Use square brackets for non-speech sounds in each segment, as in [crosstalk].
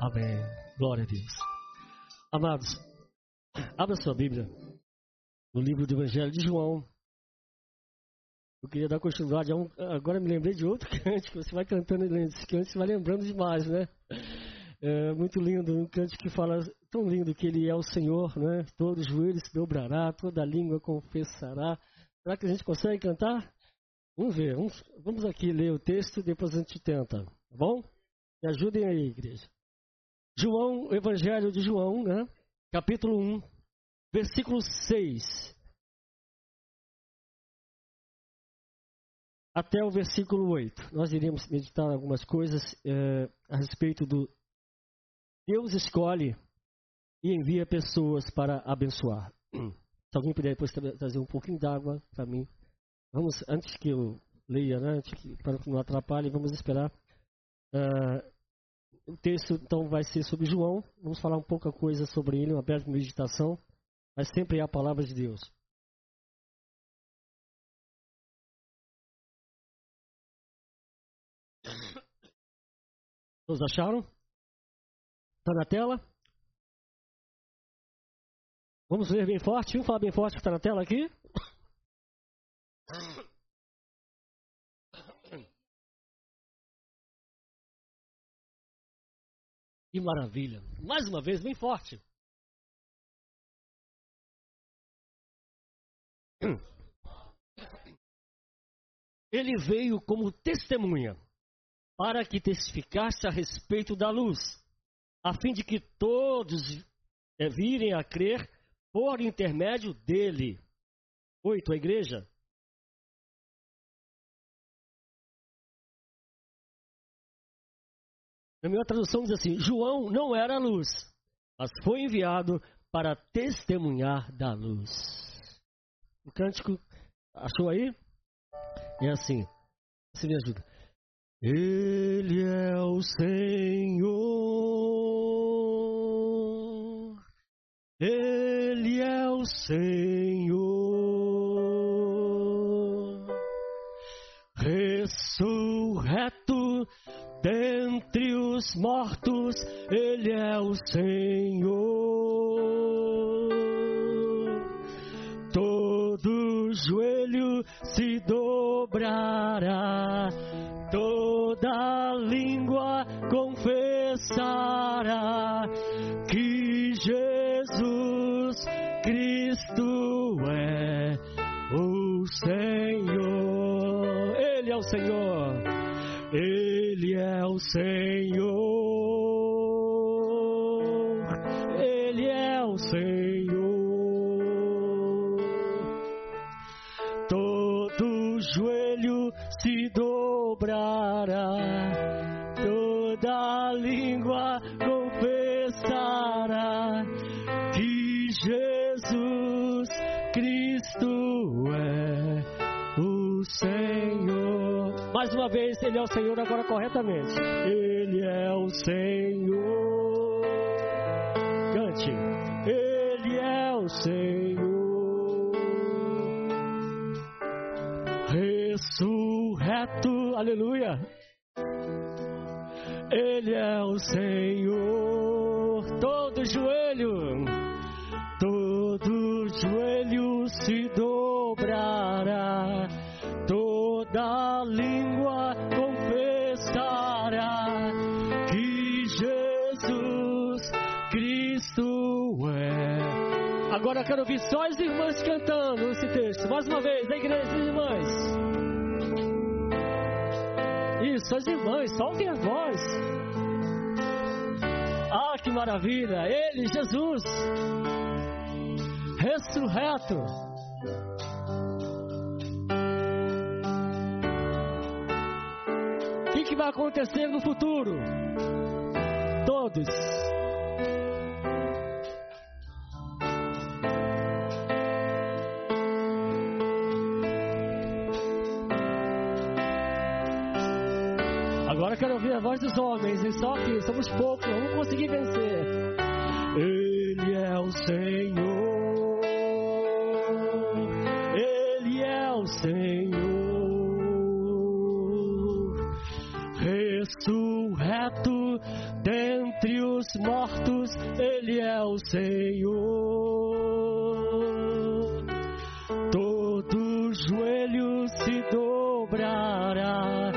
Amém. Glória a Deus. Amados, abra sua Bíblia no livro do Evangelho de João. Eu queria dar continuidade a um. Agora me lembrei de outro [laughs] cântico. Você vai cantando esse cântico, você vai lembrando demais, né? É muito lindo, um cântico que fala tão lindo que ele é o Senhor, né? Todo joelho se dobrará, toda língua confessará. Será que a gente consegue cantar? Vamos ver, vamos, vamos aqui ler o texto, depois a gente tenta, tá bom? Me ajudem aí, igreja. João, Evangelho de João, né? Capítulo 1, versículo 6. Até o versículo 8. Nós iríamos meditar algumas coisas é, a respeito do Deus escolhe e envia pessoas para abençoar. Se alguém puder depois trazer um pouquinho d'água para mim. Vamos, antes que eu leia, né, para que não atrapalhe, vamos esperar. Uh, o texto então vai ser sobre João. Vamos falar um pouca coisa sobre ele, uma breve meditação, mas sempre é a palavra de Deus. Todos acharam? Está na tela? Vamos ler bem forte. Vamos falar bem forte que está na tela aqui? Que maravilha. Mais uma vez, bem forte. Ele veio como testemunha para que testificasse a respeito da luz, a fim de que todos eh, virem a crer por intermédio dele. Oito, a igreja. Na minha tradução diz assim: João não era luz, mas foi enviado para testemunhar da luz. O cântico, achou aí? É assim. Você me ajuda. Ele é o Senhor. Ele é o Senhor. Ressurreto dentre os mortos, Ele é o Senhor. Todo joelho se dobrará, toda língua confessará Senhor agora corretamente. Ele é o Senhor. Agora eu quero ouvir só as irmãs cantando esse texto. Mais uma vez, a igreja de irmãs. Isso, as irmãs, soltem a voz. Ah, que maravilha! Ele, Jesus, ressurreto. O que vai acontecer no futuro? Todos. Voz dos homens, e só que somos poucos, não vamos conseguir vencer. Ele é o Senhor. Ele é o Senhor. Ressurreto dentre os os mortos, Ele é o Senhor. Todo joelho se dobrará,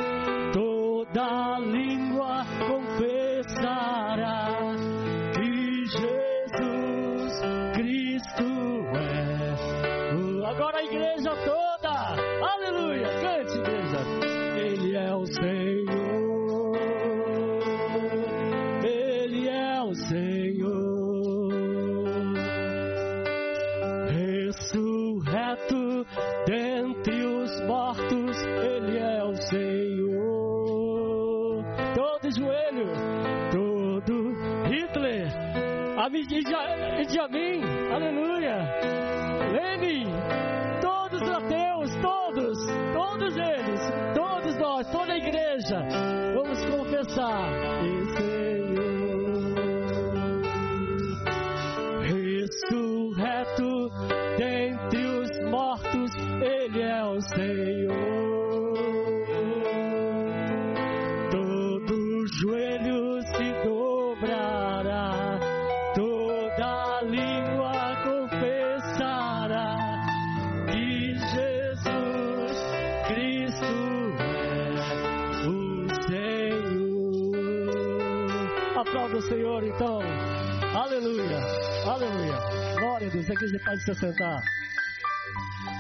Aplauda o Senhor então. Aleluia, aleluia. Glória a Deus. A igreja pode se sentar.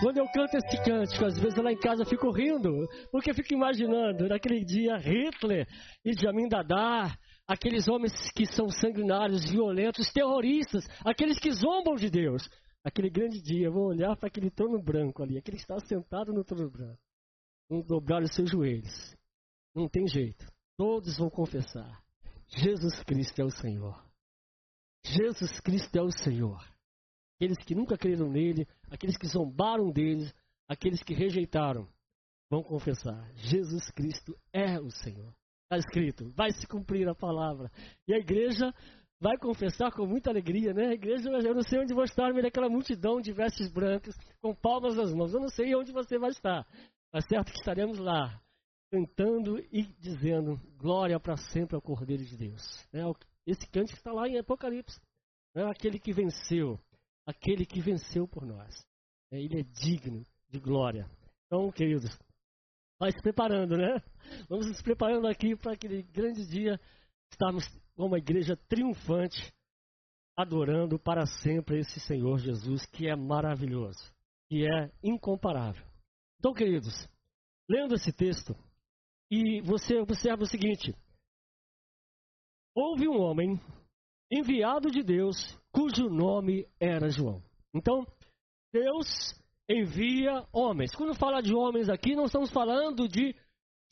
Quando eu canto esse cântico, às vezes lá em casa eu fico rindo, porque eu fico imaginando, naquele dia, Hitler e Jamin Dadá, aqueles homens que são sanguinários, violentos, terroristas, aqueles que zombam de Deus. Aquele grande dia, eu vou olhar para aquele trono branco ali, aquele que está sentado no trono branco. Vão dobrar os seus joelhos. Não tem jeito. Todos vão confessar: Jesus Cristo é o Senhor. Jesus Cristo é o Senhor. Aqueles que nunca creram nele, aqueles que zombaram deles, aqueles que rejeitaram, vão confessar: Jesus Cristo é o Senhor. Está escrito, vai se cumprir a palavra. E a igreja vai confessar com muita alegria, né? A igreja, eu não sei onde vou estar no meio daquela multidão de vestes brancas, com palmas nas mãos. Eu não sei onde você vai estar. Mas certo que estaremos lá, cantando e dizendo glória para sempre ao Cordeiro de Deus. Né? Esse cântico está lá em Apocalipse. Né? Aquele que venceu, aquele que venceu por nós. É, ele é digno de glória. Então, queridos, vai se preparando, né? Vamos nos preparando aqui para aquele grande dia estarmos como uma igreja triunfante, adorando para sempre esse Senhor Jesus, que é maravilhoso, que é incomparável. Então, queridos, lendo esse texto, e você observa o seguinte: houve um homem enviado de Deus cujo nome era João. Então, Deus envia homens. Quando fala de homens aqui, não estamos falando de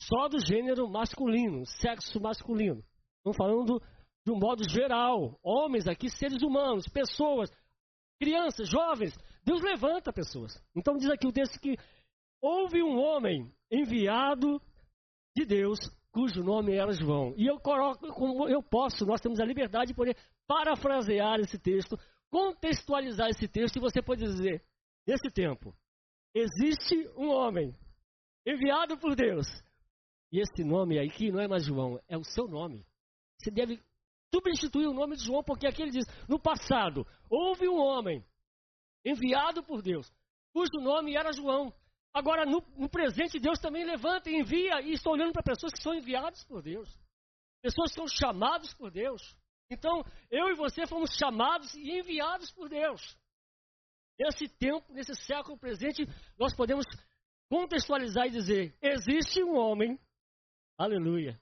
só do gênero masculino, sexo masculino. Estamos falando de um modo geral. Homens aqui, seres humanos, pessoas, crianças, jovens. Deus levanta pessoas. Então diz aqui o texto que houve um homem enviado de Deus cujo nome era João. E eu coloco como eu posso, nós temos a liberdade de poder parafrasear esse texto, contextualizar esse texto, e você pode dizer, nesse tempo, existe um homem enviado por Deus. E esse nome aqui não é mais João, é o seu nome. Você deve substituir o nome de João, porque aqui ele diz: no passado, houve um homem enviado por Deus, cujo nome era João. Agora, no, no presente, Deus também levanta e envia, e estou olhando para pessoas que são enviadas por Deus, pessoas que são chamadas por Deus. Então, eu e você fomos chamados e enviados por Deus. Nesse tempo, nesse século presente, nós podemos contextualizar e dizer: existe um homem, aleluia,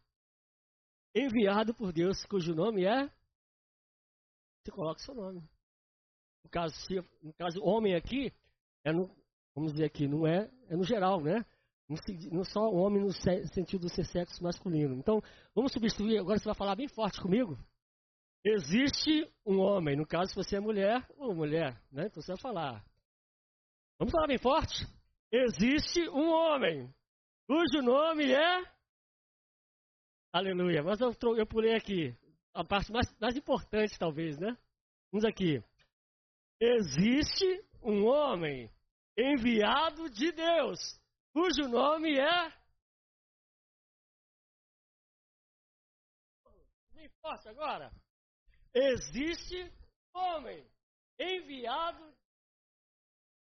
enviado por Deus, cujo nome é. Você coloca seu nome. No caso, se, no caso homem aqui, é no, vamos dizer aqui, não é, é no geral, né? Não só homem no sentido de ser sexo masculino. Então, vamos substituir, agora você vai falar bem forte comigo. Existe um homem, no caso, se você é mulher ou mulher, né? Então você vai falar. Vamos falar bem forte? Existe um homem, cujo nome é. Aleluia. Mas eu, eu pulei aqui. A parte mais, mais importante, talvez, né? Vamos aqui. Existe um homem enviado de Deus, cujo nome é. Bem forte agora. existe homem enviado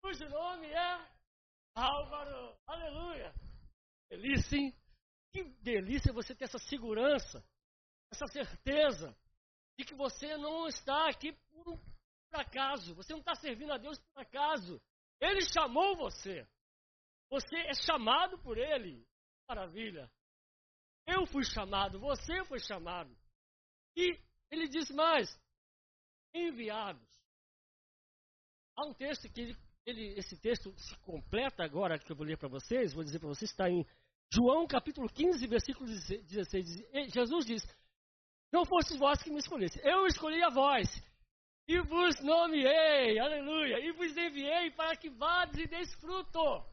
cujo nome é Álvaro. Aleluia. Delícia, hein? Que delícia você ter essa segurança, essa certeza de que você não está aqui por, por acaso. Você não está servindo a Deus por acaso. Ele chamou você. Você é chamado por Ele. Maravilha. Eu fui chamado, você foi chamado. E ele diz mais: enviados. Há um texto que ele, ele, esse texto se completa agora, que eu vou ler para vocês, vou dizer para vocês, está em João capítulo 15, versículo 16. Jesus diz: Não fostes vós que me escolheste, eu escolhi a vós, e vos nomeei, aleluia, e vos enviei para que vades e deis fruto.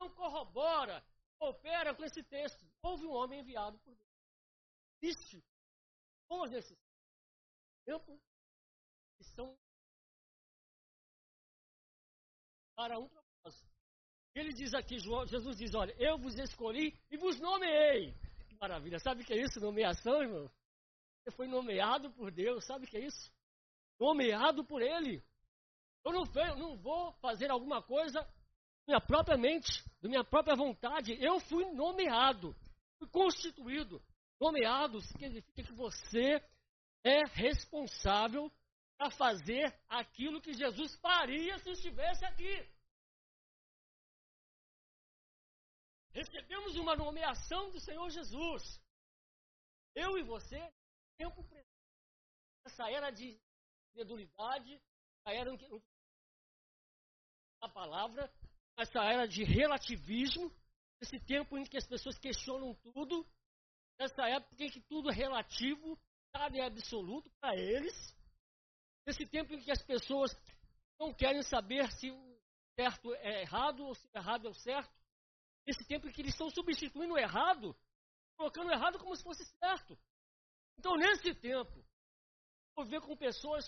Não corrobora, opera com esse texto. Houve um homem enviado por Deus. Existe Vamos nesses tempos que são para um propósito. Ele diz aqui, Jesus diz, olha, eu vos escolhi e vos nomeei. Que maravilha. Sabe o que é isso? Nomeação, irmão? Você foi nomeado por Deus, sabe o que é isso? Nomeado por Ele. Eu não, não vou fazer alguma coisa minha própria mente, da minha própria vontade. Eu fui nomeado, fui constituído. Nomeado significa que você é responsável para fazer aquilo que Jesus faria se estivesse aqui. Recebemos uma nomeação do Senhor Jesus. Eu e você, tempo presente, essa era de credulidade, essa era a palavra, essa era de relativismo, esse tempo em que as pessoas questionam tudo, Nessa época em que tudo é relativo, nada é absoluto para eles. Nesse tempo em que as pessoas não querem saber se o certo é errado ou se o errado é o certo. Nesse tempo em que eles estão substituindo o errado, colocando o errado como se fosse certo. Então, nesse tempo, vou ver com pessoas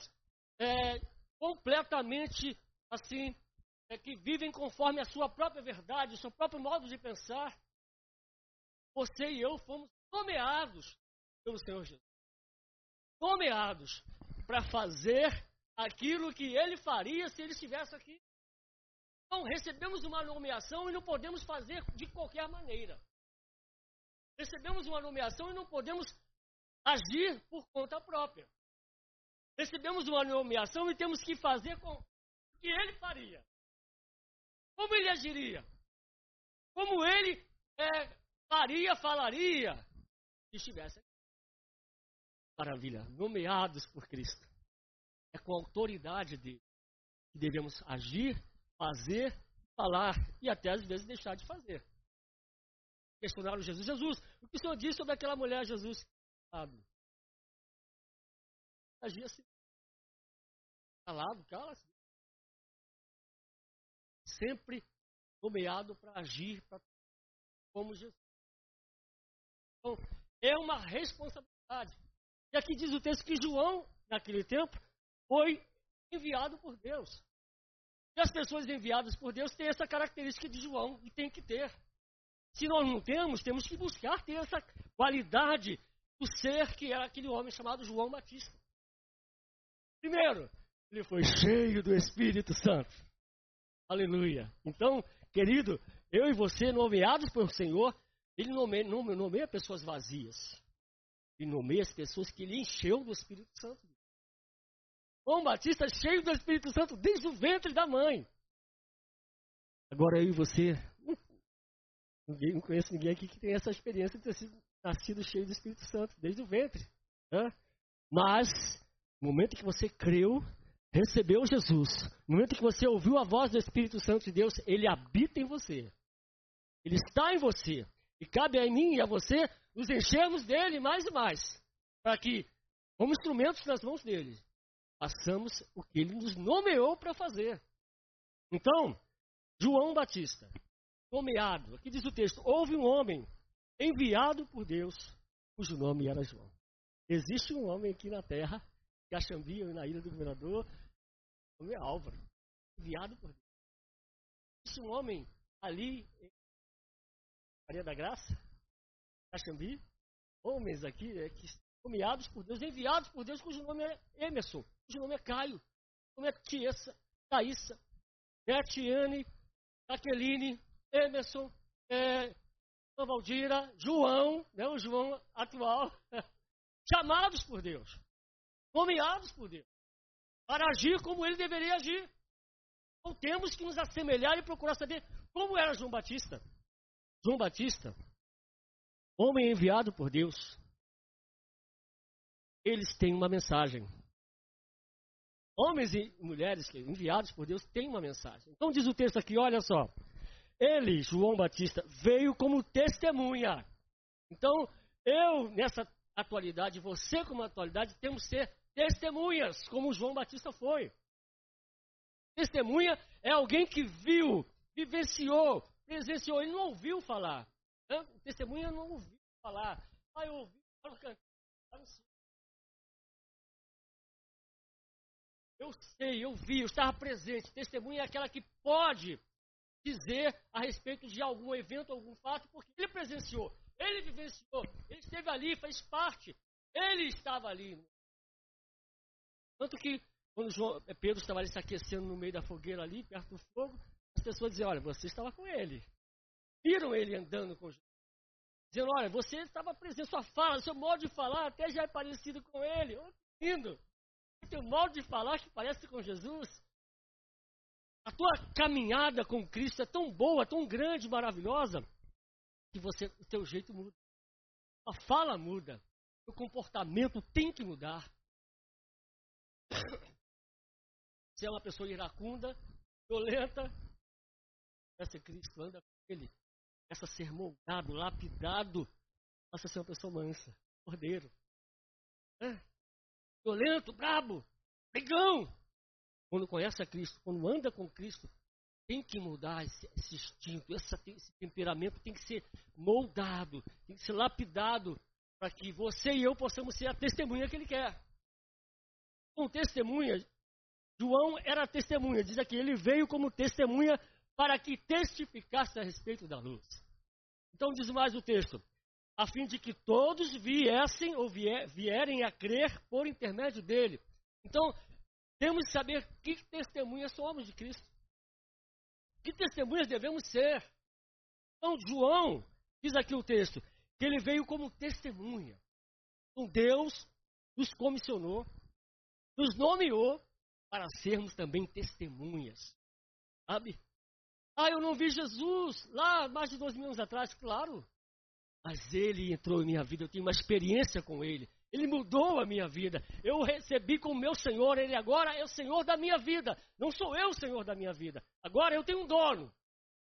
é, completamente assim, é, que vivem conforme a sua própria verdade, o seu próprio modo de pensar. Você e eu fomos nomeados pelo Senhor Jesus. Nomeados para fazer aquilo que ele faria se ele estivesse aqui. Então, recebemos uma nomeação e não podemos fazer de qualquer maneira. Recebemos uma nomeação e não podemos agir por conta própria. Recebemos uma nomeação e temos que fazer com o que ele faria. Como ele agiria? Como ele é, faria, falaria, estivesse aqui. Maravilha, nomeados por Cristo. É com a autoridade dele que devemos agir, fazer, falar e até às vezes deixar de fazer. Questionaram Jesus. Jesus, o que o Senhor disse sobre aquela mulher, Jesus? Sabe? Agia assim. Calado, cala-se. Sempre nomeado para agir pra, como Jesus. Então, é uma responsabilidade. E aqui diz o texto que João, naquele tempo, foi enviado por Deus. E as pessoas enviadas por Deus têm essa característica de João e tem que ter. Se nós não temos, temos que buscar ter essa qualidade do ser que era aquele homem chamado João Batista. Primeiro, ele foi cheio do Espírito Santo. Aleluia. Então, querido, eu e você, nomeados pelo Senhor, ele nomeia, nomeia pessoas vazias. Ele nomeia as pessoas que ele encheu do Espírito Santo. João Batista cheio do Espírito Santo desde o ventre da mãe. Agora eu e você, ninguém, não conheço ninguém aqui que tem essa experiência de ter sido nascido cheio do Espírito Santo desde o ventre. Né? Mas, no momento que você creu, recebeu Jesus, no momento que você ouviu a voz do Espírito Santo de Deus, ele habita em você. Ele está em você. E cabe a mim e a você nos enchermos dele mais e mais, para que, como instrumentos nas mãos dele, façamos o que ele nos nomeou para fazer. Então, João Batista, nomeado, aqui diz o texto: houve um homem enviado por Deus, cujo nome era João. Existe um homem aqui na terra, Caxambi, na ilha do governador, o é Álvaro, enviado por Deus. Existe um homem ali Maria da Graça, Caxambi, homens aqui é, que nomeados por Deus, enviados por Deus, cujo nome é Emerson, cujo nome é Caio, cujo nome é Tiessa, Thaísa, Netiane, Jaqueline, Emerson, é, Valdira, João, né, o João atual, [laughs] chamados por Deus, nomeados por Deus, para agir como ele deveria agir. Então temos que nos assemelhar e procurar saber como era João Batista. João Batista, homem enviado por Deus, eles têm uma mensagem. Homens e mulheres enviados por Deus têm uma mensagem. Então diz o texto aqui, olha só. Ele, João Batista, veio como testemunha. Então, eu, nessa atualidade, você como atualidade, temos que ser testemunhas, como João Batista foi. Testemunha é alguém que viu, vivenciou, presenciou, ele não ouviu falar. Né? Testemunha não ouviu falar. Ah, eu ouvi, eu sei, eu vi, eu estava presente. Testemunha é aquela que pode dizer a respeito de algum evento, algum fato, porque ele presenciou, ele vivenciou, ele esteve ali, fez parte, ele estava ali. Tanto que quando João, eh, Pedro estava ali se aquecendo no meio da fogueira ali, perto do fogo, as pessoas diziam, olha, você estava com ele. Viram ele andando com Jesus. Dizendo, olha, você estava presente, sua fala, seu modo de falar até já é parecido com ele. Oh, que lindo! Tem modo de falar que parece com Jesus. A tua caminhada com Cristo é tão boa, tão grande, maravilhosa, que você, o teu jeito muda. A fala muda. O comportamento tem que mudar. [coughs] Você é uma pessoa iracunda, violenta, essa Cristo anda com ele. Essa ser moldado, lapidado, passa a ser uma pessoa mansa, cordeiro. É. Violento, brabo, brigão. Quando conhece a Cristo, quando anda com Cristo, tem que mudar esse, esse instinto, esse temperamento tem que ser moldado, tem que ser lapidado, para que você e eu possamos ser a testemunha que Ele quer. Com testemunha, João era testemunha, diz aqui, ele veio como testemunha para que testificasse a respeito da luz. Então diz mais o texto, a fim de que todos viessem ou vier, vierem a crer por intermédio dele. Então, temos que saber que testemunhas somos de Cristo. Que testemunhas devemos ser. Então, João, diz aqui o texto, que ele veio como testemunha. Então, Deus nos comissionou, nos nomeou para sermos também testemunhas. Sabe? Ah, eu não vi Jesus lá mais de dois mil anos atrás, claro. Mas ele entrou em minha vida, eu tenho uma experiência com ele. Ele mudou a minha vida. Eu recebi como meu Senhor. Ele agora é o Senhor da minha vida. Não sou eu o Senhor da minha vida. Agora eu tenho um dono.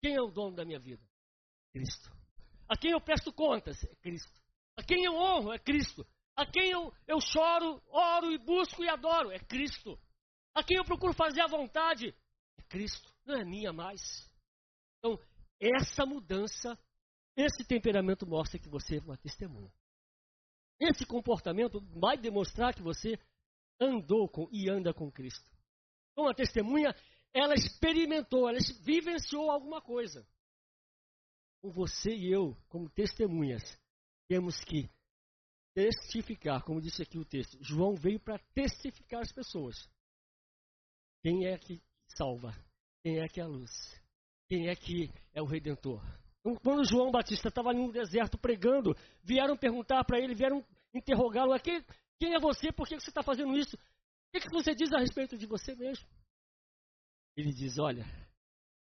Quem é o dono da minha vida? Cristo. A quem eu presto contas? É Cristo. A quem eu honro? É Cristo. A quem eu, eu choro, oro e busco e adoro? É Cristo. A quem eu procuro fazer a vontade? É Cristo. Não é minha mais. Então, essa mudança, esse temperamento mostra que você é uma testemunha. Esse comportamento vai demonstrar que você andou com e anda com Cristo. Então a testemunha, ela experimentou, ela vivenciou alguma coisa. Com você e eu, como testemunhas, temos que testificar, como disse aqui o texto. João veio para testificar as pessoas. Quem é que salva? Quem é que é a luz? Quem é que é o redentor? Então, quando João Batista estava ali no deserto pregando, vieram perguntar para ele, vieram interrogá-lo: quem, quem é você? Por que você está fazendo isso? O que você diz a respeito de você mesmo? Ele diz: Olha,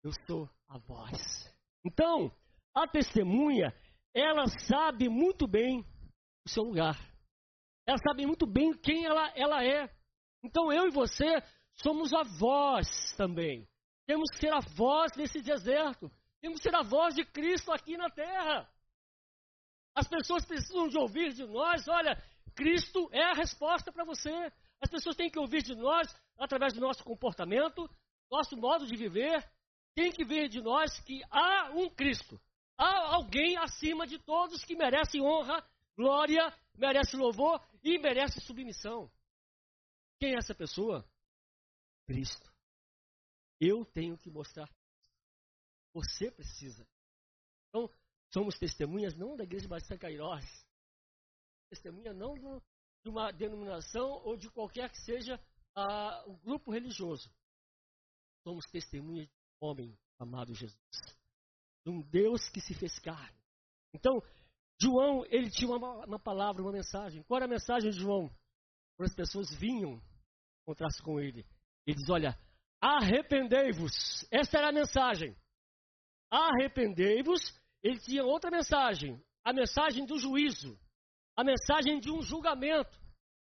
eu sou a voz. Então, a testemunha, ela sabe muito bem o seu lugar. Ela sabe muito bem quem ela, ela é. Então, eu e você somos a voz também. Temos que ser a voz nesse deserto. Temos que ser a voz de Cristo aqui na terra. As pessoas precisam de ouvir de nós, olha, Cristo é a resposta para você. As pessoas têm que ouvir de nós através do nosso comportamento, nosso modo de viver. Tem que ver de nós que há um Cristo. Há alguém acima de todos que merece honra, glória, merece louvor e merece submissão. Quem é essa pessoa? Cristo. Eu tenho que mostrar você precisa. Então, somos testemunhas não da Igreja Batista Cairós, testemunha não de uma denominação ou de qualquer que seja o grupo religioso. Somos testemunhas de um homem amado Jesus, de um Deus que se fez carne. Então, João, ele tinha uma, uma palavra, uma mensagem. Qual era a mensagem de João? Quando as pessoas vinham encontrar-se com ele, ele diz: Olha, arrependei-vos. Essa era a mensagem. Arrependei-vos. Ele tinha outra mensagem, a mensagem do juízo, a mensagem de um julgamento.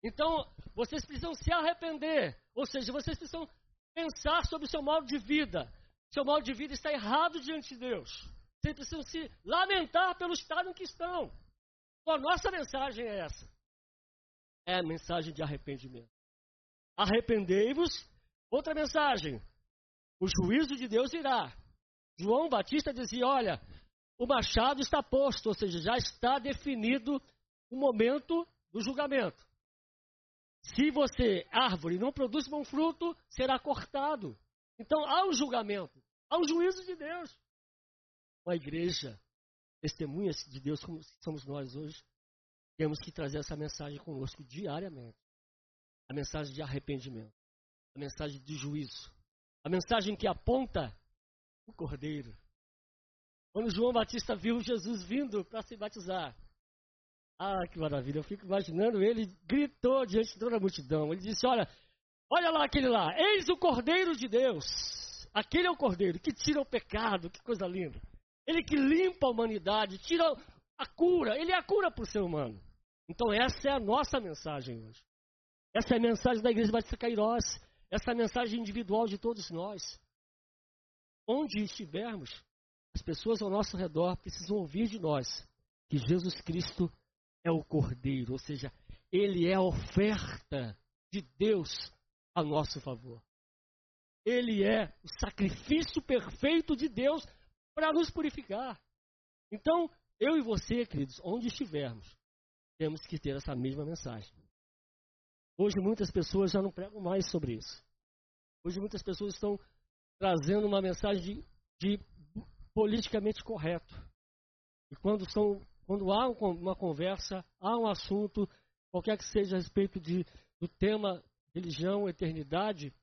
Então, vocês precisam se arrepender, ou seja, vocês precisam pensar sobre o seu modo de vida. Seu modo de vida está errado diante de Deus. Vocês precisam se lamentar pelo estado em que estão. Então, a nossa mensagem é essa. É a mensagem de arrependimento. Arrependei-vos. Outra mensagem. O juízo de Deus irá. João Batista dizia: olha, o machado está posto, ou seja, já está definido o momento do julgamento. Se você, árvore, não produz bom fruto, será cortado. Então há um julgamento, há um juízo de Deus. Uma igreja, testemunhas de Deus como somos nós hoje, temos que trazer essa mensagem conosco diariamente. A mensagem de arrependimento, a mensagem de juízo, a mensagem que aponta o cordeiro. Quando João Batista viu Jesus vindo para se batizar, ah, que maravilha. Eu fico imaginando ele gritou diante de toda a multidão. Ele disse: Olha, olha lá aquele lá. Eis o Cordeiro de Deus. Aquele é o Cordeiro que tira o pecado. Que coisa linda. Ele que limpa a humanidade, tira a cura. Ele é a cura para o ser humano. Então, essa é a nossa mensagem hoje. Essa é a mensagem da Igreja Batista Cairós. Essa é a mensagem individual de todos nós. Onde estivermos, as pessoas ao nosso redor precisam ouvir de nós que Jesus Cristo é o Cordeiro, ou seja, ele é a oferta de Deus a nosso favor. Ele é o sacrifício perfeito de Deus para nos purificar. Então, eu e você, queridos, onde estivermos, temos que ter essa mesma mensagem. Hoje muitas pessoas já não pregam mais sobre isso. Hoje muitas pessoas estão trazendo uma mensagem de, de politicamente correto. E quando estão quando há uma conversa, há um assunto, qualquer que seja a respeito de, do tema religião, eternidade,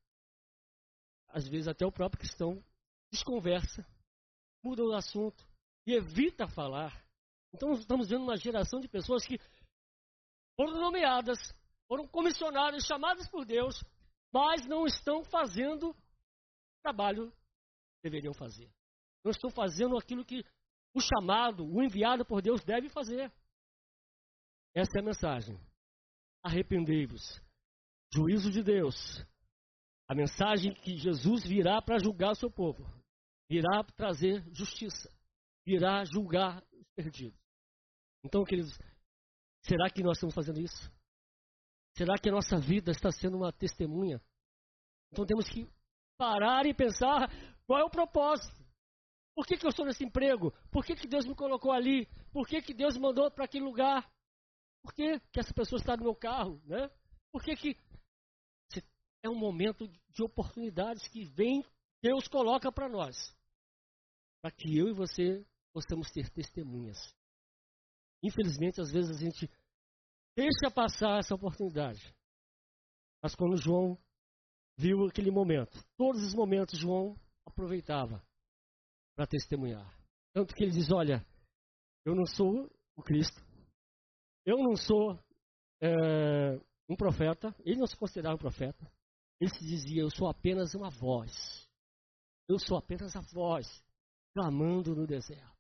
às vezes até o próprio cristão desconversa, muda o assunto e evita falar. Então estamos vendo uma geração de pessoas que foram nomeadas, foram comissionadas, chamadas por Deus, mas não estão fazendo o trabalho que deveriam fazer. Não estão fazendo aquilo que o chamado, o enviado por Deus deve fazer. Essa é a mensagem. Arrependei-vos. Juízo de Deus. A mensagem que Jesus virá para julgar o seu povo. Virá trazer justiça. Virá julgar os perdidos. Então, queridos, será que nós estamos fazendo isso? Será que a nossa vida está sendo uma testemunha? Então temos que parar e pensar qual é o propósito. Por que, que eu estou nesse emprego? Por que, que Deus me colocou ali? Por que, que Deus me mandou para aquele lugar? Por que, que essa pessoa está no meu carro? Né? Por que, que é um momento de oportunidades que vem, Deus coloca para nós. Para que eu e você possamos ter testemunhas. Infelizmente, às vezes a gente deixa passar essa oportunidade. Mas quando João viu aquele momento, todos os momentos João aproveitava para testemunhar. Tanto que ele diz: Olha, eu não sou o Cristo, eu não sou é, um profeta, ele não se considerava um profeta, ele se dizia: Eu sou apenas uma voz, eu sou apenas a voz clamando no deserto.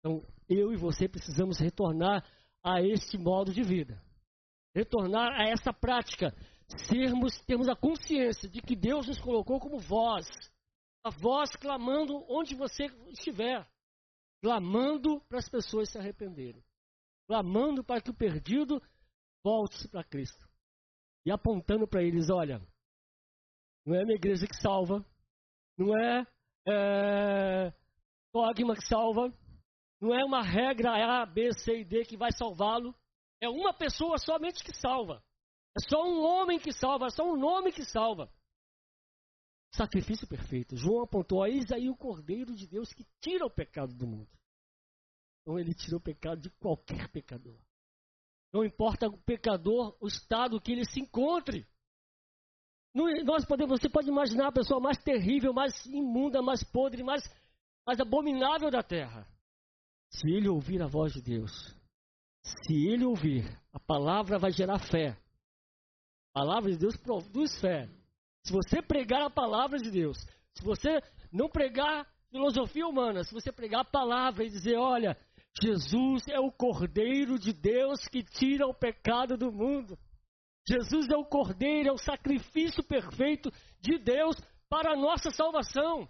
Então, eu e você precisamos retornar a esse modo de vida, retornar a essa prática, sermos, termos a consciência de que Deus nos colocou como voz a voz clamando onde você estiver, clamando para as pessoas se arrependerem, clamando para que o perdido volte para Cristo. E apontando para eles: olha, não é a minha igreja que salva, não é, é dogma que salva, não é uma regra A, B, C e D que vai salvá-lo, é uma pessoa somente que salva. É só um homem que salva, é só um nome que salva sacrifício perfeito. João apontou a Isaí o Cordeiro de Deus que tira o pecado do mundo. Então ele tirou o pecado de qualquer pecador. Não importa o pecador, o estado que ele se encontre. Nós podemos, você pode imaginar a pessoa mais terrível, mais imunda, mais podre, mais, mais abominável da terra. Se ele ouvir a voz de Deus, se ele ouvir, a palavra vai gerar fé. A palavra de Deus produz fé. Se você pregar a palavra de Deus, se você não pregar filosofia humana, se você pregar a palavra e dizer, olha, Jesus é o Cordeiro de Deus que tira o pecado do mundo. Jesus é o Cordeiro, é o sacrifício perfeito de Deus para a nossa salvação.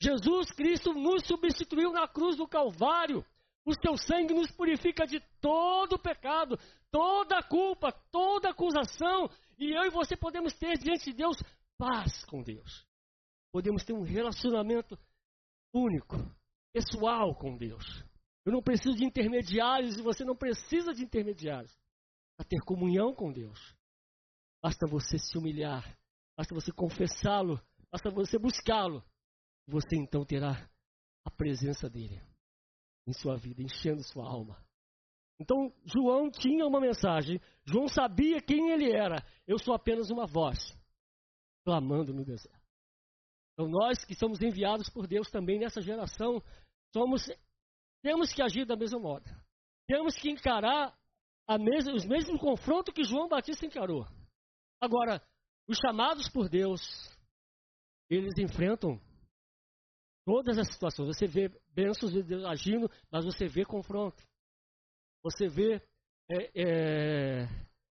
Jesus Cristo nos substituiu na cruz do Calvário. O seu sangue nos purifica de todo pecado, toda culpa, toda acusação. E eu e você podemos ter diante de Deus paz com Deus. Podemos ter um relacionamento único, pessoal com Deus. Eu não preciso de intermediários e você não precisa de intermediários para ter comunhão com Deus. Basta você se humilhar, basta você confessá-lo, basta você buscá-lo. Você então terá a presença dele em sua vida, enchendo sua alma. Então, João tinha uma mensagem, João sabia quem ele era. Eu sou apenas uma voz, clamando no deserto. Então, nós que somos enviados por Deus também nessa geração, somos, temos que agir da mesma modo. Temos que encarar os mesmos confrontos que João Batista encarou. Agora, os chamados por Deus, eles enfrentam todas as situações. Você vê bênçãos de Deus agindo, mas você vê confronto. Você vê é, é,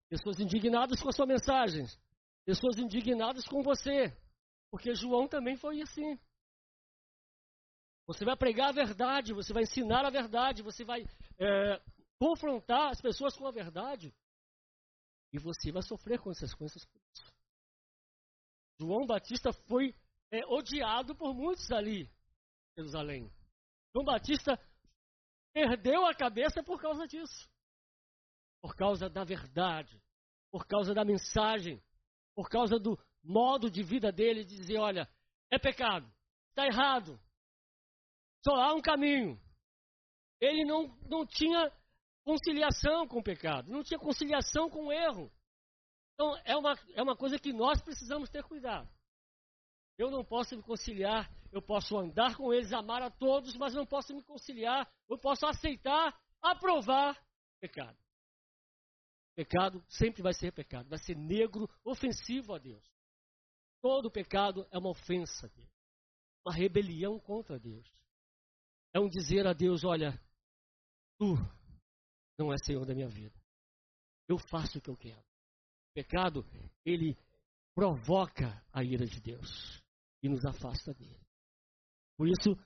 pessoas indignadas com a sua mensagem, pessoas indignadas com você, porque João também foi assim. Você vai pregar a verdade, você vai ensinar a verdade, você vai é, confrontar as pessoas com a verdade. E você vai sofrer consequências por isso. João Batista foi é, odiado por muitos ali em Jerusalém. João Batista perdeu a cabeça por causa disso. Por causa da verdade, por causa da mensagem, por causa do modo de vida dele de dizer, olha, é pecado, está errado, só há um caminho. Ele não, não tinha conciliação com o pecado, não tinha conciliação com o erro. Então, é uma, é uma coisa que nós precisamos ter cuidado. Eu não posso me conciliar, eu posso andar com eles, amar a todos, mas não posso me conciliar, eu posso aceitar, aprovar pecado. Pecado sempre vai ser pecado, vai ser negro, ofensivo a Deus. Todo pecado é uma ofensa a Deus, uma rebelião contra Deus. É um dizer a Deus: olha, tu não é Senhor da minha vida. Eu faço o que eu quero. O pecado, ele provoca a ira de Deus e nos afasta dele. Por isso,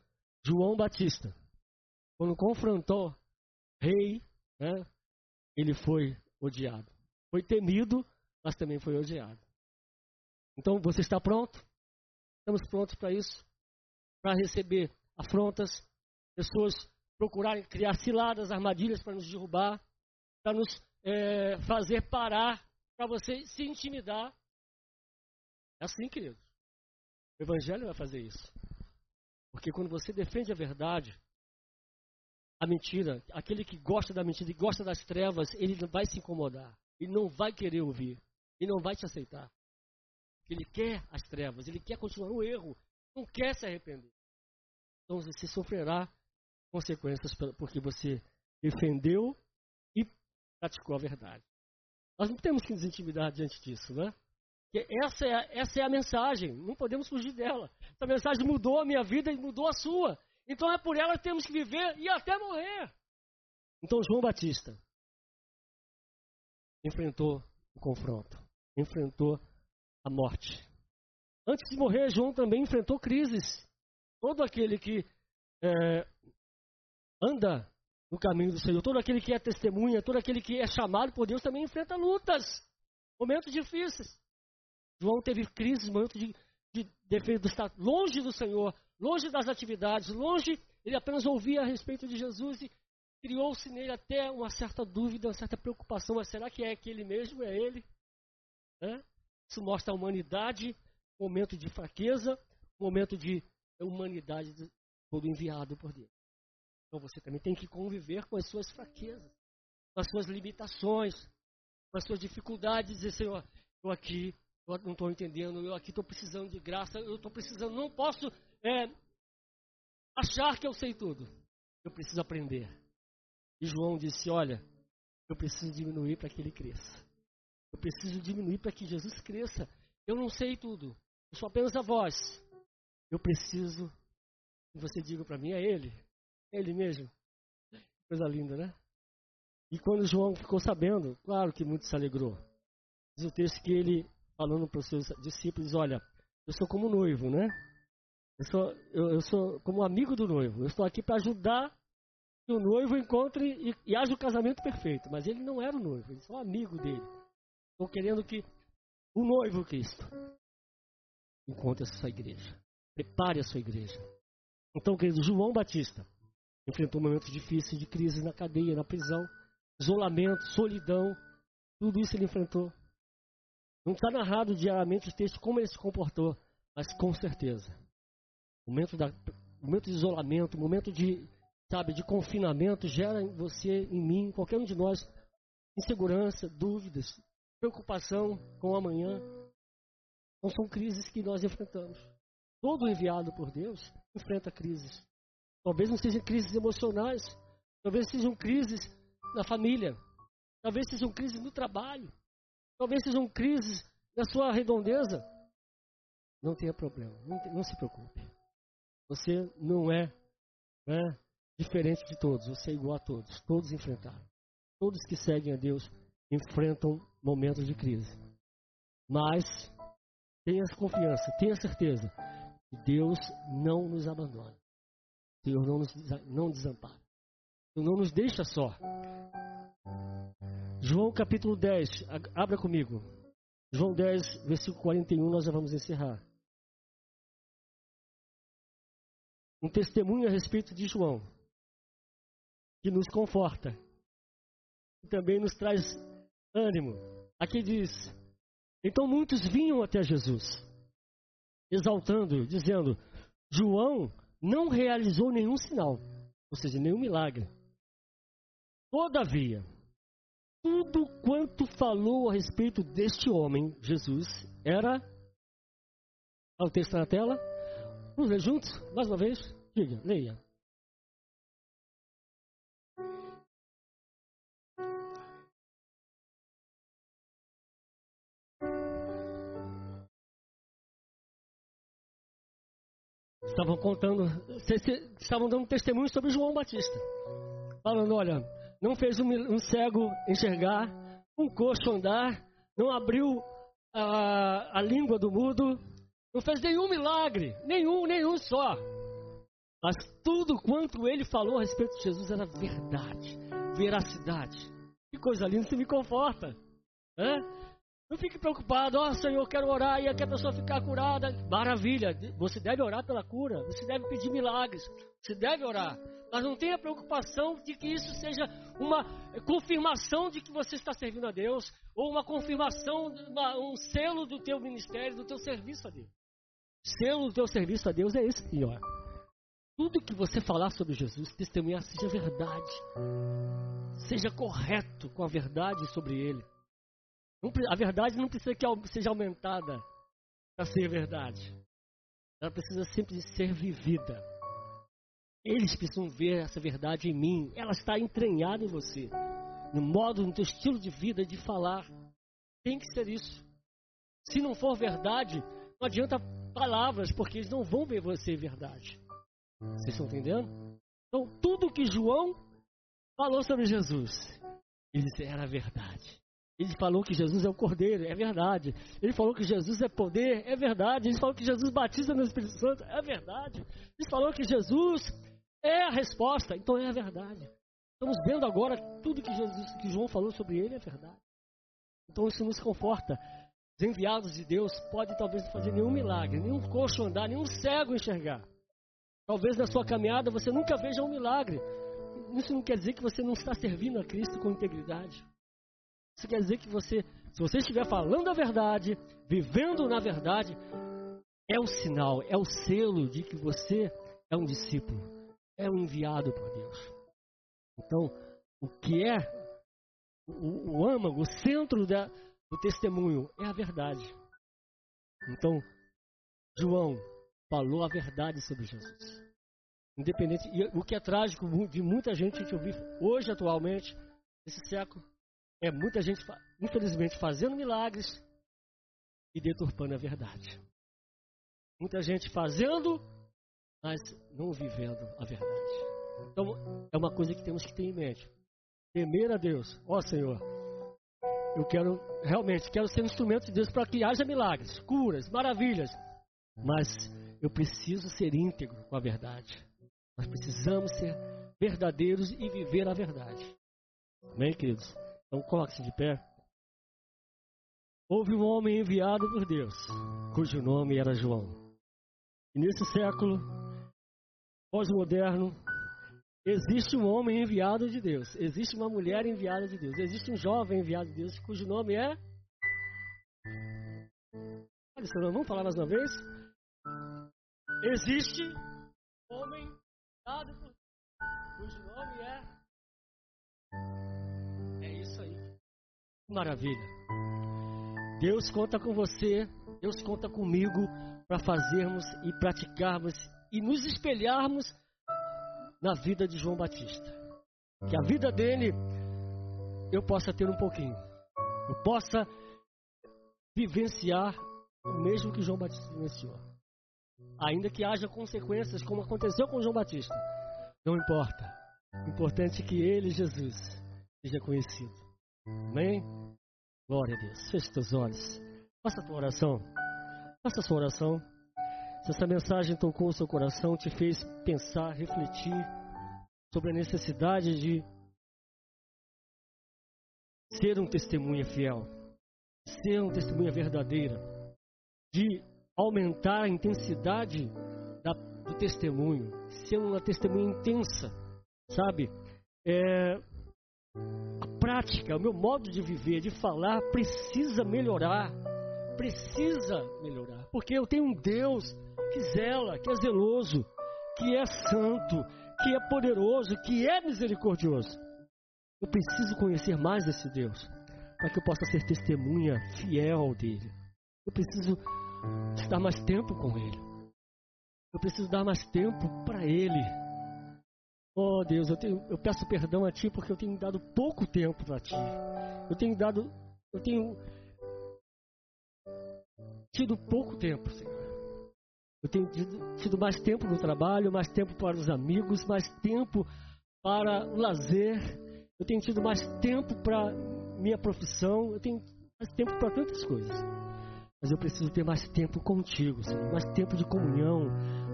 João Batista, quando confrontou rei, né, ele foi odiado. Foi temido, mas também foi odiado. Então, você está pronto? Estamos prontos para isso? Para receber afrontas, pessoas procurarem criar ciladas, armadilhas para nos derrubar, para nos é, fazer parar, para você se intimidar. É assim, querido. O Evangelho vai fazer isso. Porque quando você defende a verdade, a mentira, aquele que gosta da mentira e gosta das trevas, ele vai se incomodar. Ele não vai querer ouvir. Ele não vai te aceitar. Ele quer as trevas, ele quer continuar no erro, não quer se arrepender. Então você sofrerá consequências porque você defendeu e praticou a verdade. Nós não temos que nos intimidar diante disso, né? Porque essa é, essa é a mensagem, não podemos fugir dela. Essa mensagem mudou a minha vida e mudou a sua. Então é por ela que temos que viver e até morrer. Então João Batista enfrentou o confronto, enfrentou a morte. Antes de morrer, João também enfrentou crises. Todo aquele que é, anda no caminho do Senhor. Todo aquele que é testemunha, todo aquele que é chamado por Deus também enfrenta lutas, momentos difíceis. João teve crises, momentos de, de, de estar longe do Senhor, longe das atividades, longe. Ele apenas ouvia a respeito de Jesus e criou-se nele até uma certa dúvida, uma certa preocupação. Mas será que é aquele mesmo? É ele? É? Isso mostra a humanidade, momento de fraqueza, momento de humanidade todo enviado por Deus. Então você também tem que conviver com as suas fraquezas. com as suas limitações, com as suas dificuldades, dizer, Senhor, eu aqui eu não estou entendendo, eu aqui estou precisando de graça, eu estou precisando, não posso é, achar que eu sei tudo. Eu preciso aprender. E João disse: Olha, eu preciso diminuir para que ele cresça. Eu preciso diminuir para que Jesus cresça. Eu não sei tudo. Eu sou apenas a voz. Eu preciso que você diga para mim: é ele. Ele mesmo. Coisa linda, né? E quando João ficou sabendo, claro que muito se alegrou. Diz o texto que ele, falando para os seus discípulos, olha, eu sou como noivo, né? Eu sou, eu, eu sou como amigo do noivo. Eu estou aqui para ajudar que o noivo encontre e, e haja o casamento perfeito. Mas ele não era o noivo, ele só um amigo dele. Estou querendo que o noivo Cristo encontre a sua igreja. Prepare a sua igreja. Então, querido, João Batista enfrentou momentos difíceis de crise na cadeia, na prisão, isolamento, solidão. Tudo isso ele enfrentou. Não está narrado diariamente o texto como ele se comportou, mas com certeza. Momento, da, momento de isolamento, momento de, sabe, de confinamento gera em você, em mim, em qualquer um de nós, insegurança, dúvidas, preocupação com o amanhã. Não são crises que nós enfrentamos. Todo enviado por Deus enfrenta crises. Talvez não sejam crises emocionais, talvez sejam crises na família, talvez sejam crises no trabalho, talvez sejam crises na sua redondeza. Não tenha problema, não, não se preocupe. Você não é né, diferente de todos, você é igual a todos. Todos enfrentaram. Todos que seguem a Deus enfrentam momentos de crise. Mas tenha confiança, tenha certeza que Deus não nos abandona. Deus não nos não desampara. Deus não nos deixa só. João capítulo 10, abra comigo. João 10, versículo 41, nós já vamos encerrar. um testemunho a respeito de João, que nos conforta e também nos traz ânimo. Aqui diz: Então muitos vinham até Jesus, exaltando, dizendo: João não realizou nenhum sinal, ou seja, nenhum milagre. Todavia, tudo quanto falou a respeito deste homem, Jesus, era. Olha o texto na tela. Vamos ler juntos? Mais uma vez? Diga, leia. Estavam contando, estavam dando testemunho sobre João Batista. Falando, olha, não fez um, cego enxergar, um coxo andar, não abriu a, a língua do mudo, não fez nenhum milagre, nenhum, nenhum só. Mas tudo quanto ele falou a respeito de Jesus era verdade, veracidade. Que coisa linda, isso me conforta. Né? Não fique preocupado, ó oh, Senhor, eu quero orar e aqui a pessoa ficar curada. Maravilha, você deve orar pela cura, você deve pedir milagres, você deve orar. Mas não tenha preocupação de que isso seja uma confirmação de que você está servindo a Deus, ou uma confirmação, um selo do teu ministério, do teu serviço a Deus selo do teu serviço a Deus é esse ó. Tudo que você falar sobre Jesus, testemunhar, seja verdade. Seja correto com a verdade sobre Ele. A verdade não precisa que seja aumentada para ser verdade. Ela precisa sempre ser vivida. Eles precisam ver essa verdade em mim. Ela está entranhada em você. No modo, no teu estilo de vida, de falar. Tem que ser isso. Se não for verdade, não adianta palavras, porque eles não vão ver você verdade. Vocês estão entendendo? Então, tudo que João falou sobre Jesus, ele disse, era verdade. Ele falou que Jesus é o Cordeiro, é verdade. Ele falou que Jesus é poder, é verdade. Ele falou que Jesus batiza no Espírito Santo, é verdade. Ele falou que Jesus é a resposta, então é a verdade. Estamos vendo agora tudo que Jesus, que João falou sobre ele é verdade. Então isso nos conforta. Os enviados de Deus podem talvez não fazer nenhum milagre, nenhum coxo andar, nenhum cego enxergar. Talvez na sua caminhada você nunca veja um milagre. Isso não quer dizer que você não está servindo a Cristo com integridade. Isso quer dizer que você, se você estiver falando a verdade, vivendo na verdade, é o sinal, é o selo de que você é um discípulo, é um enviado por Deus. Então, o que é o, o âmago, o centro da, do testemunho é a verdade. Então, João falou a verdade sobre Jesus. Independente, e o que é trágico de muita gente gente ouvir hoje, atualmente, nesse século, é muita gente, infelizmente, fazendo milagres e deturpando a verdade. Muita gente fazendo, mas não vivendo a verdade. Então, é uma coisa que temos que ter em mente. Temer a Deus. Ó oh, Senhor, eu quero, realmente, quero ser um instrumento de Deus para que haja milagres, curas, maravilhas. Mas eu preciso ser íntegro com a verdade. Nós precisamos ser verdadeiros e viver a verdade. Amém, queridos? Então coloque-se de pé. Houve um homem enviado por Deus, cujo nome era João. E nesse século pós-moderno, existe um homem enviado de Deus, existe uma mulher enviada de Deus, existe um jovem enviado de Deus, cujo nome é. Vamos falar mais uma vez? Existe um homem enviado Maravilha. Deus conta com você, Deus conta comigo para fazermos e praticarmos e nos espelharmos na vida de João Batista. Que a vida dele eu possa ter um pouquinho. Eu possa vivenciar o mesmo que João Batista vivenciou. Ainda que haja consequências, como aconteceu com João Batista. Não importa. O importante é que ele, Jesus, seja conhecido. Amém? Glória a Deus. Feche teus olhos. Faça a tua oração. Faça a sua oração. Se essa mensagem tocou o seu coração, te fez pensar, refletir sobre a necessidade de ser um testemunha fiel, ser um testemunha verdadeira, de aumentar a intensidade da, do testemunho, ser uma testemunha intensa, sabe? É, prática, o meu modo de viver, de falar, precisa melhorar. Precisa melhorar. Porque eu tenho um Deus que zela, que é zeloso, que é santo, que é poderoso, que é misericordioso. Eu preciso conhecer mais desse Deus, para que eu possa ser testemunha fiel dele. Eu preciso estar mais tempo com ele. Eu preciso dar mais tempo para ele. Oh Deus, eu, tenho, eu peço perdão a Ti porque eu tenho dado pouco tempo para Ti. Eu tenho dado, eu tenho tido pouco tempo, Senhor. Eu tenho tido, tido mais tempo no trabalho, mais tempo para os amigos, mais tempo para o lazer. Eu tenho tido mais tempo para minha profissão. Eu tenho mais tempo para tantas coisas. Mas eu preciso ter mais tempo contigo, Senhor. Mais tempo de comunhão,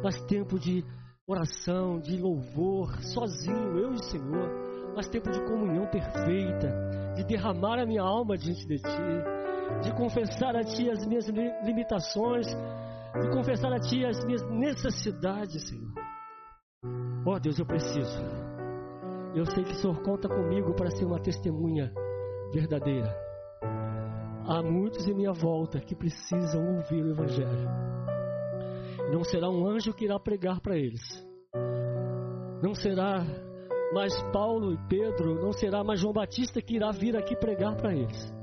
mais tempo de oração, de louvor, sozinho, eu e o Senhor, mas tempo de comunhão perfeita, de derramar a minha alma diante de Ti, de confessar a Ti as minhas limitações, de confessar a Ti as minhas necessidades, Senhor. Oh Deus, eu preciso. Eu sei que o Senhor conta comigo para ser uma testemunha verdadeira. Há muitos em minha volta que precisam ouvir o Evangelho. Não será um anjo que irá pregar para eles. Não será mais Paulo e Pedro, não será mais João Batista que irá vir aqui pregar para eles.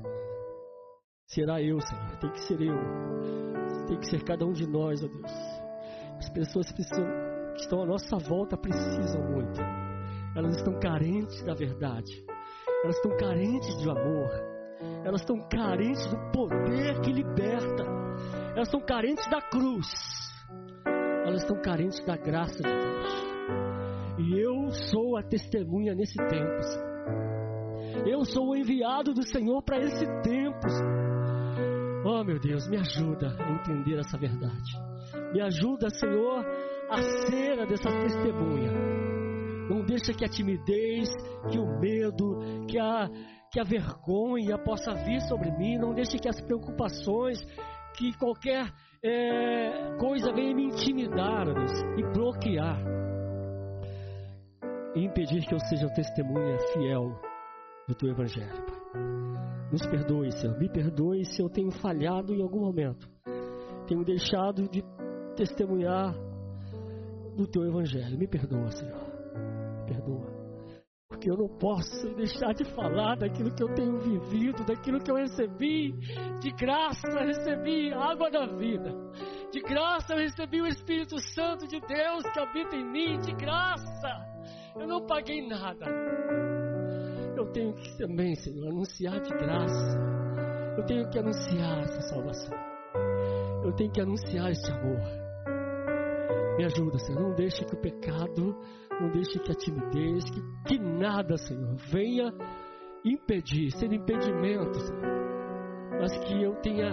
Será eu, Senhor. Tem que ser eu. Tem que ser cada um de nós, ó Deus. As pessoas precisam, que estão à nossa volta precisam muito. Elas estão carentes da verdade. Elas estão carentes de amor. Elas estão carentes do poder que liberta. Elas estão carentes da cruz elas estão carentes da graça de Deus. E eu sou a testemunha nesse tempo. Senhor. Eu sou o enviado do Senhor para esse tempo. Senhor. Oh, meu Deus, me ajuda a entender essa verdade. Me ajuda, Senhor, a ser a dessa testemunha. Não deixa que a timidez, que o medo, que a, que a vergonha possa vir sobre mim. Não deixe que as preocupações, que qualquer é, coisa venha me intimidar e bloquear e impedir que eu seja testemunha fiel do teu evangelho. Nos perdoe, Senhor. Me perdoe se eu tenho falhado em algum momento. Tenho deixado de testemunhar do teu evangelho. Me perdoa, Senhor. Me perdoa. Porque eu não posso deixar de falar daquilo que eu tenho vivido, daquilo que eu recebi. De graça recebi água da vida. De graça eu recebi o Espírito Santo de Deus que habita em mim. De graça. Eu não paguei nada. Eu tenho que também, Senhor, anunciar de graça. Eu tenho que anunciar essa salvação. Eu tenho que anunciar esse amor. Me ajuda, Senhor. Não deixe que o pecado não deixe que a timidez, que, que nada, Senhor, venha impedir, ser impedimento, Senhor. Mas que eu tenha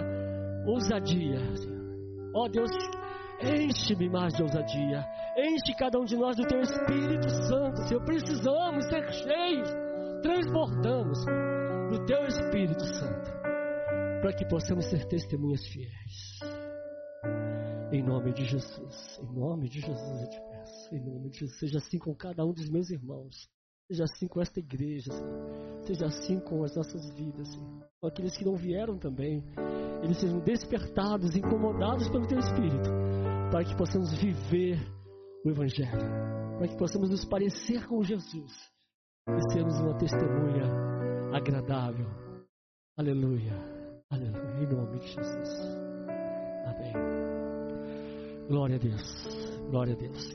ousadia, Senhor. Ó oh, Deus, enche-me mais de ousadia. Enche cada um de nós do Teu Espírito Santo, Senhor. Precisamos ser cheios, transbordamos do Teu Espírito Santo. Para que possamos ser testemunhas fiéis. Em nome de Jesus. Em nome de Jesus Em nome de Jesus. Seja assim com cada um dos meus irmãos. Seja assim com esta igreja, Senhor. Seja assim com as nossas vidas, Senhor. Com aqueles que não vieram também. Eles sejam despertados, incomodados pelo Teu Espírito. Para que possamos viver o Evangelho. Para que possamos nos parecer com Jesus. E sermos uma testemunha agradável. Aleluia. Aleluia. Em nome de Jesus. Amém. Glória a Deus. Glória a Deus.